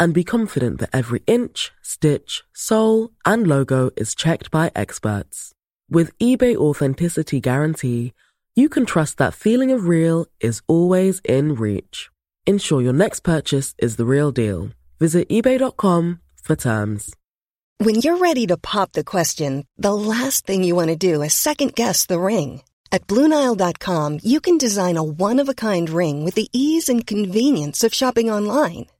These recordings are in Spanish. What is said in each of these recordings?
and be confident that every inch, stitch, sole, and logo is checked by experts. With eBay Authenticity Guarantee, you can trust that feeling of real is always in reach. Ensure your next purchase is the real deal. Visit eBay.com for terms. When you're ready to pop the question, the last thing you want to do is second guess the ring. At Bluenile.com, you can design a one of a kind ring with the ease and convenience of shopping online.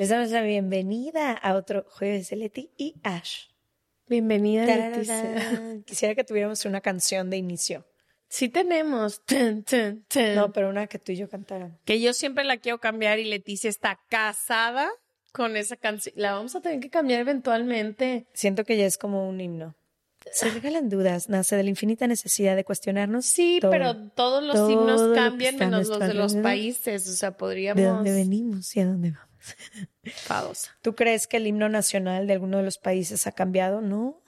Les damos la bienvenida a otro jueves de Leti y Ash. Bienvenida. Leticia. Quisiera que tuviéramos una canción de inicio. Sí tenemos. Tun, tun, tun. No, pero una que tú y yo cantáramos. Que yo siempre la quiero cambiar y Leticia está casada con esa canción. La vamos a tener que cambiar eventualmente. Siento que ya es como un himno. Se regalan dudas, nace de la infinita necesidad de cuestionarnos. Sí, todo. pero todos los todo himnos cambian menos los de los países. O sea, podríamos... de dónde venimos y a dónde vamos. Fadosa. ¿Tú crees que el himno nacional de alguno de los países ha cambiado? No.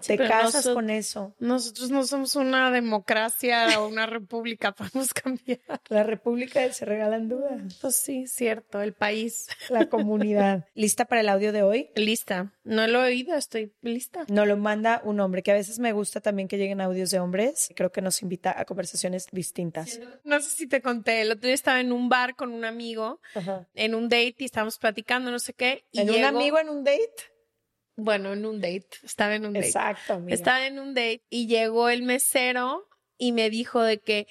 Sí, Te casas con eso. Nosotros no somos una democracia o una república. Podemos cambiar. La República Se Regalan Dudas. Pues sí, cierto. El país. La comunidad. ¿Lista para el audio de hoy? Lista. No lo he oído. Estoy lista. Nos lo manda un hombre, que a veces me gusta también que lleguen audios de hombres. Creo que nos invita a conversaciones distintas. No sé si te conté. El otro día estaba en un bar con un amigo. Ajá. en un date y estábamos platicando, no sé qué. Y ¿En un amigo en un date? Bueno, en un date. Estaba en un date. Exacto, amiga. Estaba en un date y llegó el mesero y me dijo de que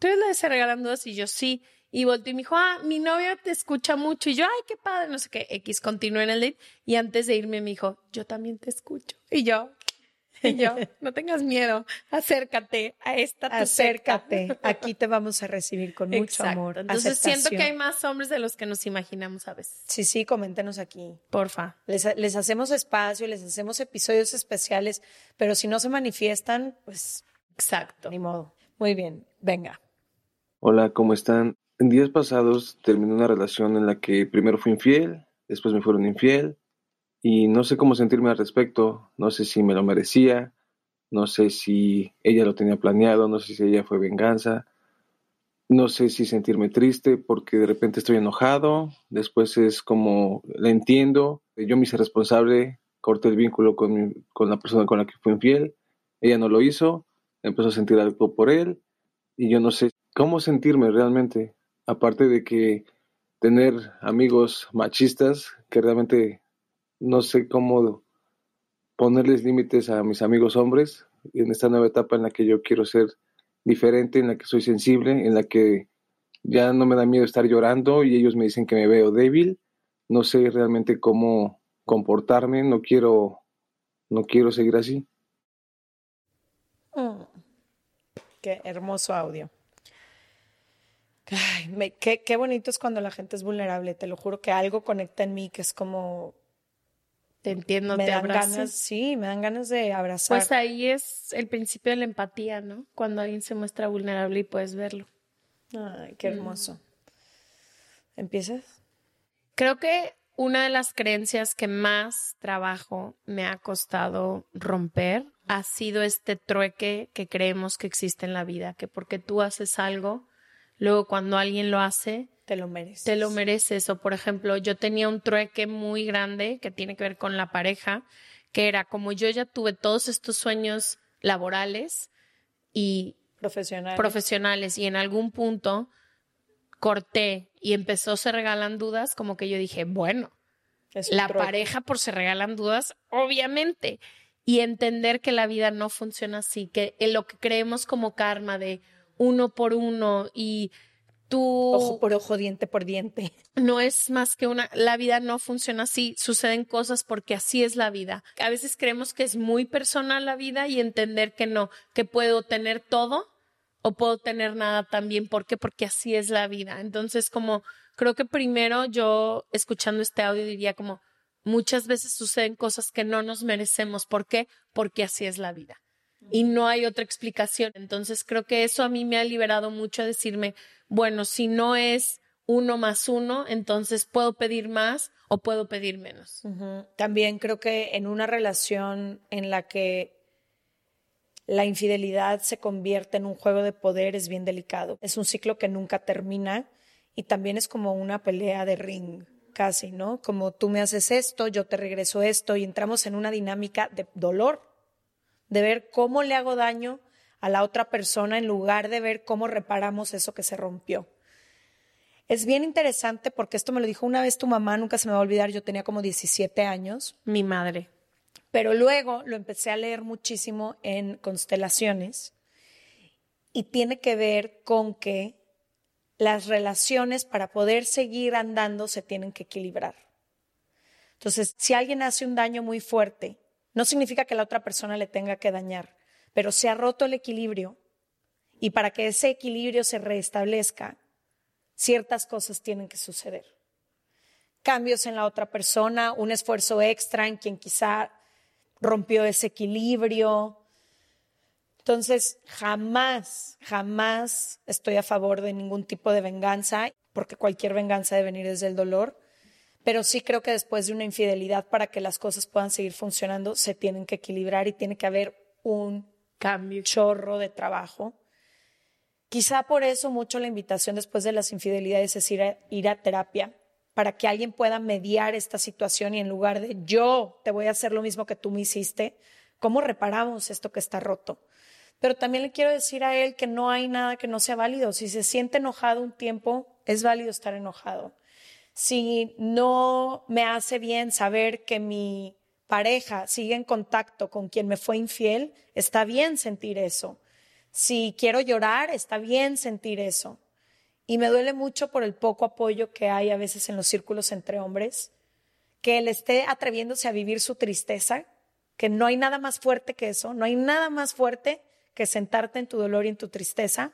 tú eres la de Se Regalan Dudas y yo sí. Y volteó y me dijo, ah, mi novio te escucha mucho. Y yo, ay, qué padre, no sé qué. X continuó en el date. Y antes de irme me dijo, yo también te escucho. Y yo, y yo, no tengas miedo, acércate a esta tu secta". Acércate. Aquí te vamos a recibir con mucho Exacto. amor. Entonces siento que hay más hombres de los que nos imaginamos a veces. Sí, sí, coméntenos aquí. Porfa. Les, les hacemos espacio, les hacemos episodios especiales, pero si no se manifiestan, pues Exacto. ni modo. Muy bien, venga. Hola, ¿cómo están? En días pasados terminé una relación en la que primero fui infiel, después me fueron infiel y no sé cómo sentirme al respecto, no sé si me lo merecía, no sé si ella lo tenía planeado, no sé si ella fue venganza, no sé si sentirme triste porque de repente estoy enojado, después es como la entiendo, yo me hice responsable, corté el vínculo con, con la persona con la que fui infiel, ella no lo hizo, empezó a sentir algo por él y yo no sé cómo sentirme realmente, aparte de que tener amigos machistas que realmente no sé cómo ponerles límites a mis amigos hombres en esta nueva etapa en la que yo quiero ser diferente, en la que soy sensible, en la que ya no me da miedo estar llorando y ellos me dicen que me veo débil, no sé realmente cómo comportarme, no quiero no quiero seguir así. Mm. Qué hermoso audio. Ay, me- qué, qué bonito es cuando la gente es vulnerable. Te lo juro que algo conecta en mí que es como Te entiendo, me te dan ganas, sí, me dan ganas de abrazar. Pues ahí es el principio de la empatía, ¿no? Cuando alguien se muestra vulnerable y puedes verlo. Ay, qué hermoso. ¿Empiezas? Creo que una de las creencias que más trabajo me ha costado romper ha sido este trueque que creemos que existe en la vida, que porque tú haces algo, luego cuando alguien lo hace, te lo mereces. te lo mereces. O por ejemplo, yo tenía un trueque muy grande que tiene que ver con la pareja, que era como yo ya tuve todos estos sueños laborales y Profesional. profesionales y en algún punto corté y empezó Se Regalan Dudas, como que yo dije, bueno, la pareja por Se Regalan Dudas, obviamente. Y entender que la vida no funciona así, que en lo que creemos como karma de uno por uno y tú Ojo por ojo, diente por diente. no es más que una, la vida no funciona así, suceden cosas porque así es la vida. A veces creemos que es muy personal la vida y entender que no, que puedo tener todo o puedo tener nada también. ¿Por qué? Porque así es la vida. Entonces, como creo que primero yo, escuchando este audio, diría como muchas veces suceden cosas que no nos merecemos. ¿Por qué? Porque así es la vida. Y no hay otra explicación. Entonces, creo que eso a mí me ha liberado mucho a decirme, bueno, si no es uno más uno, entonces puedo pedir más o puedo pedir menos. También creo que en una relación en la que la infidelidad se convierte en un juego de poder es bien delicado. Es un ciclo que nunca termina y también es como una pelea de ring, casi, ¿no? Como tú me haces esto, yo te regreso esto y entramos en una dinámica de dolor, de ver cómo le hago daño a la otra persona en lugar de ver cómo reparamos eso que se rompió. Es bien interesante porque esto me lo dijo una vez tu mamá, nunca se me va a olvidar, yo tenía como 17 años, Mi madre. pero luego lo empecé a leer muchísimo en constelaciones y tiene que ver con que las relaciones para poder seguir andando se tienen que equilibrar. Entonces, si alguien hace un daño muy fuerte, no significa que la otra persona le tenga que dañar, pero se ha roto el equilibrio y para que ese equilibrio se restablezca, ciertas cosas tienen que suceder. Cambios en la otra persona, un esfuerzo extra en quien quizá rompió ese equilibrio. Entonces, jamás, jamás estoy a favor de ningún tipo de venganza, porque cualquier venganza debe venir desde el dolor, pero sí creo que después de una infidelidad, para que las cosas puedan seguir funcionando, se tienen que equilibrar y tiene que haber un Cambio. chorro de trabajo. Quizá por eso mucho la invitación después de las infidelidades es ir a, ir a terapia, para que alguien pueda mediar esta situación y en lugar de yo te voy a hacer lo mismo que tú me hiciste, ¿cómo reparamos esto que está roto? Pero también le quiero decir a él que no hay nada que no sea válido. Si se siente enojado un tiempo, es válido estar enojado. Si no me hace bien saber que mi pareja sigue en contacto con quien me fue infiel, está bien sentir eso. Si quiero llorar, está bien sentir eso. Y me duele mucho por el poco apoyo que hay a veces en los círculos entre hombres, que él esté atreviéndose a vivir su tristeza, que no hay nada más fuerte que eso, no hay nada más fuerte que sentarte en tu dolor y en tu tristeza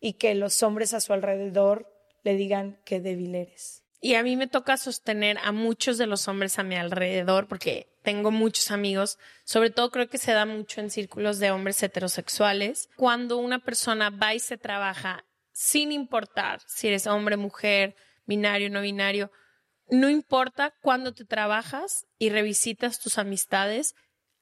y que los hombres a su alrededor le digan qué débil eres. Y a mí me toca sostener a muchos de los hombres a mi alrededor porque tengo muchos amigos, sobre todo creo que se da mucho en círculos de hombres heterosexuales. Cuando una persona va y se trabaja sin importar si eres hombre, mujer, binario, no binario, no importa cuándo te trabajas y revisitas tus amistades,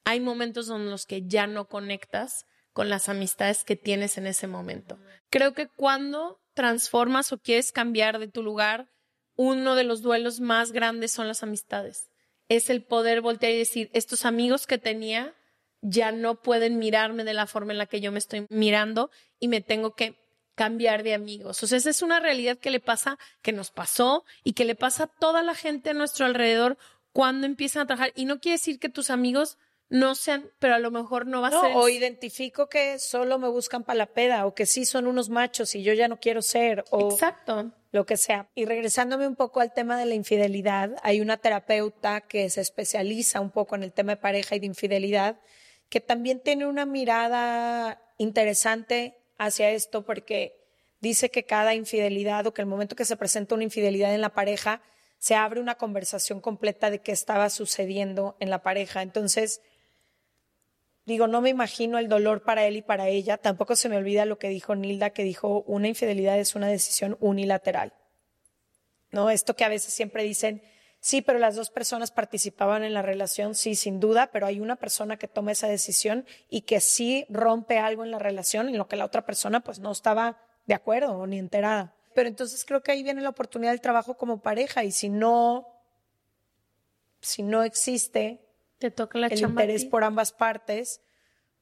hay momentos en los que ya no conectas con las amistades que tienes en ese momento. Creo que cuando transformas o quieres cambiar de tu lugar, uno de los duelos más grandes son las amistades. Es el poder voltear y decir, estos amigos que tenía ya no pueden mirarme de la forma en la que yo me estoy mirando y me tengo que cambiar de amigos. O sea, esa es una realidad que le pasa, que nos pasó y que le pasa a toda la gente a nuestro alrededor cuando empiezan a trabajar. Y no quiere decir que tus amigos no sean, pero a lo mejor no va a No, ser. o identifico que solo me buscan para la peda o que sí son unos machos y yo ya no quiero ser o Exacto. lo que sea. Y regresándome un poco al tema de la infidelidad, hay una terapeuta que se especializa un poco en el tema de pareja y de infidelidad, que también tiene una mirada interesante hacia esto porque dice que cada infidelidad o que el momento que se presenta una infidelidad en la pareja, se abre una conversación completa de qué estaba sucediendo en la pareja. Entonces, digo, no me imagino el dolor para él y para ella. Tampoco se me olvida lo que dijo Nilda, que dijo, una infidelidad es una decisión unilateral. ¿No? Esto que a veces siempre dicen, sí, pero las dos personas participaban en la relación, sí, sin duda, pero hay una persona que toma esa decisión y que sí rompe algo en la relación en lo que la otra persona pues no estaba de acuerdo ni enterada. Pero entonces creo que ahí viene la oportunidad del trabajo como pareja y si no, si no existe Te toca la el chamba interés por ambas partes,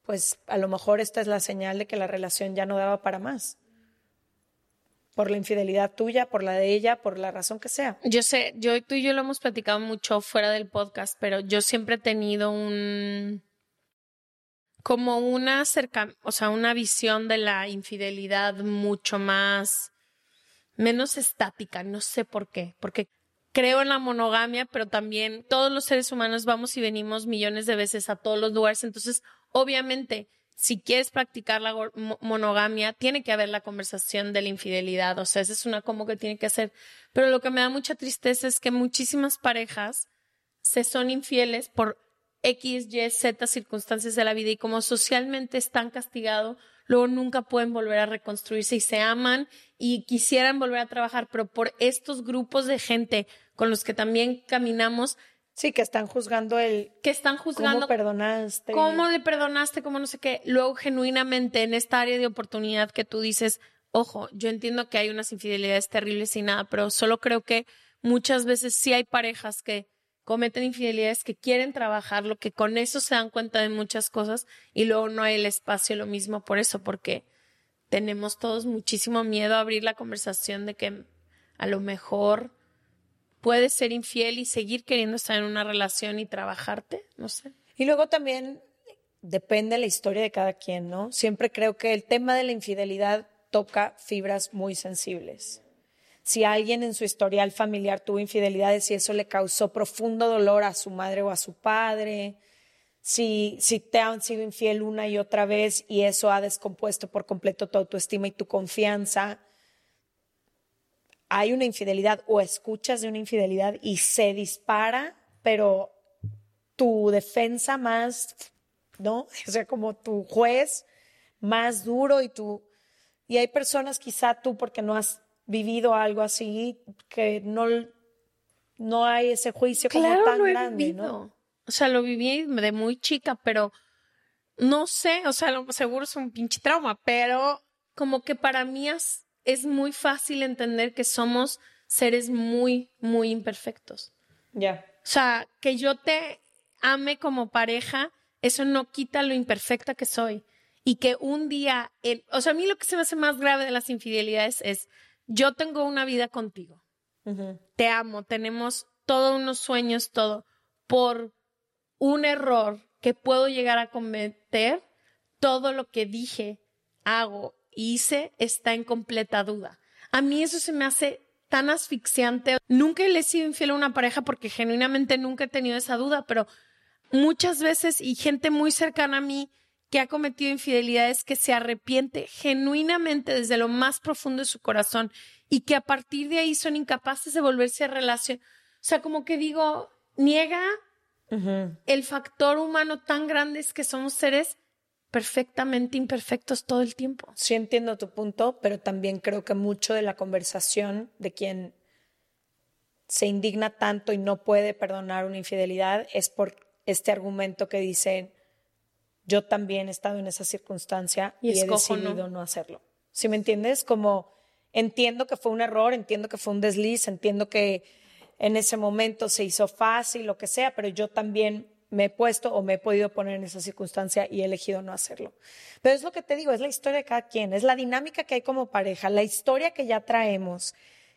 pues a lo mejor esta es la señal de que la relación ya no daba para más. Por la infidelidad tuya, por la de ella, por la razón que sea. Yo sé, yo tú y yo lo hemos platicado mucho fuera del podcast, pero yo siempre he tenido un como una cerca, o sea, una visión de la infidelidad mucho más menos estática, no sé por qué, porque creo en la monogamia, pero también todos los seres humanos vamos y venimos millones de veces a todos los lugares, entonces obviamente si quieres practicar la monogamia, tiene que haber la conversación de la infidelidad, o sea, esa es una como que tiene que hacer. Pero lo que me da mucha tristeza es que muchísimas parejas se son infieles por X, Y, Z circunstancias de la vida y como socialmente están castigados, luego nunca pueden volver a reconstruirse y se aman y quisieran volver a trabajar, pero por estos grupos de gente con los que también caminamos, Sí, que están juzgando el que están juzgando cómo perdonaste. ¿Cómo le perdonaste? ¿Cómo no sé qué? Luego, genuinamente, en esta área de oportunidad que tú dices, ojo, yo entiendo que hay unas infidelidades terribles y nada, pero solo creo que muchas veces sí hay parejas que cometen infidelidades, que quieren trabajarlo, que con eso se dan cuenta de muchas cosas y luego no hay el espacio, lo mismo por eso, porque tenemos todos muchísimo miedo a abrir la conversación de que a lo mejor puedes ser infiel y seguir queriendo estar en una relación y trabajarte, no sé. Y luego también depende de la historia de cada quien, ¿no? Siempre creo que el tema de la infidelidad toca fibras muy sensibles. Si alguien en su historial familiar tuvo infidelidades y eso le causó profundo dolor a su madre o a su padre, si, si te han sido infiel una y otra vez y eso ha descompuesto por completo tu autoestima y tu confianza, hay una infidelidad o escuchas de una infidelidad y se dispara, pero tu defensa más, ¿no? O sea, como tu juez más duro y tú, y hay personas quizá tú porque no has vivido algo así, que no, no hay ese juicio como tan lo he grande, vivido. ¿no? O sea, lo viví de muy chica, pero no sé, o sea, lo seguro es un pinche trauma, pero como que para mí es, es muy fácil entender que somos seres muy, muy imperfectos. Ya. O sea, que yo te ame como pareja, eso no quita lo imperfecta que soy. Y que un día, el- o sea, a mí lo que se me hace más grave de las infidelidades es, yo tengo una vida contigo, te amo, tenemos todos unos sueños, todo, por un error que puedo llegar a cometer, todo lo que dije, hago, hice, está en completa duda. A mí eso se me hace tan asfixiante. Nunca le he sido infiel a una pareja porque genuinamente nunca he tenido esa duda, pero muchas veces y gente muy cercana a mí que ha cometido infidelidades que se arrepiente genuinamente desde lo más profundo de su corazón y que a partir de ahí son incapaces de volverse a relacionar. O sea, como que digo, niega el factor humano tan grande es que somos seres perfectamente imperfectos todo el tiempo. Sí entiendo tu punto, pero también creo que mucho de la conversación de quien se indigna tanto y no puede perdonar una infidelidad es por este argumento que dicen yo también he estado en esa circunstancia Y y, he escojo no". decidido no. hacerlo. ¿Sí me entiendes? Como entiendo que fue un error, entiendo que fue un desliz, entiendo que en ese momento se hizo fácil, lo que sea, pero yo también me he puesto o me he podido poner en esa circunstancia y he elegido no hacerlo. Pero es lo que te digo, es la historia de cada quien, es la dinámica que hay como pareja, la historia que ya traemos.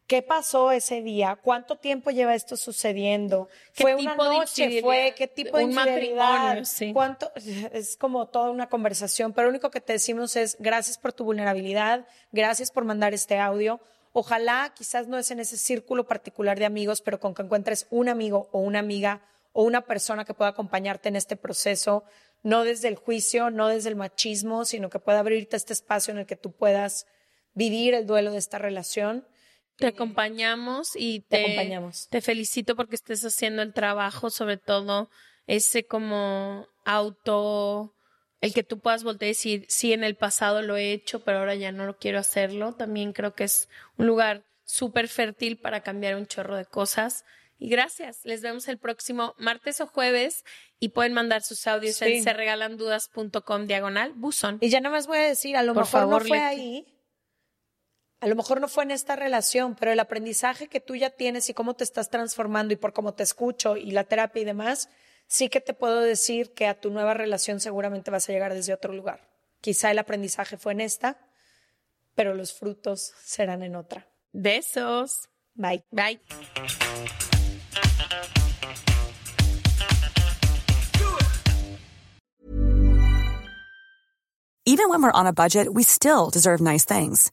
¿Qué pasó ese día? ¿Cuánto tiempo lleva esto sucediendo? ¿Qué ¿Fue una tipo de noche? infidelidad? ¿Fue qué tipo de Un matrimonio, sí. ¿Cuánto? Es como toda una conversación, pero lo único que te decimos es gracias por tu vulnerabilidad, gracias por mandar este audio. Ojalá, quizás no es en ese círculo particular de amigos, pero con que encuentres un amigo o una amiga o una persona que pueda acompañarte en este proceso, no desde el juicio, no desde el machismo, sino que pueda abrirte este espacio en el que tú puedas vivir el duelo de esta relación. Te acompañamos y Te te, acompañamos. te felicito porque estés haciendo el trabajo, sobre todo ese como auto, el que tú puedas voltear y decir, sí, en el pasado lo he hecho, pero ahora ya no lo quiero hacerlo. También creo que es un lugar súper fértil para cambiar un chorro de cosas. Y gracias. Les vemos el próximo martes o jueves y pueden mandar sus audios Sí. en serregalandudas.com diagonal buzón. Y ya nada más voy a decir, a lo Por mejor favor, no fue Leti. ahí, A lo mejor no fue en esta relación, pero el aprendizaje que tú ya tienes y cómo te estás transformando y por cómo te escucho y la terapia y demás, sí que te puedo decir que a tu nueva relación seguramente vas a llegar desde otro lugar. Quizá el aprendizaje fue en esta, pero los frutos serán en otra. Besos. Bye. Bye. Even when we're on a budget, we still deserve nice things.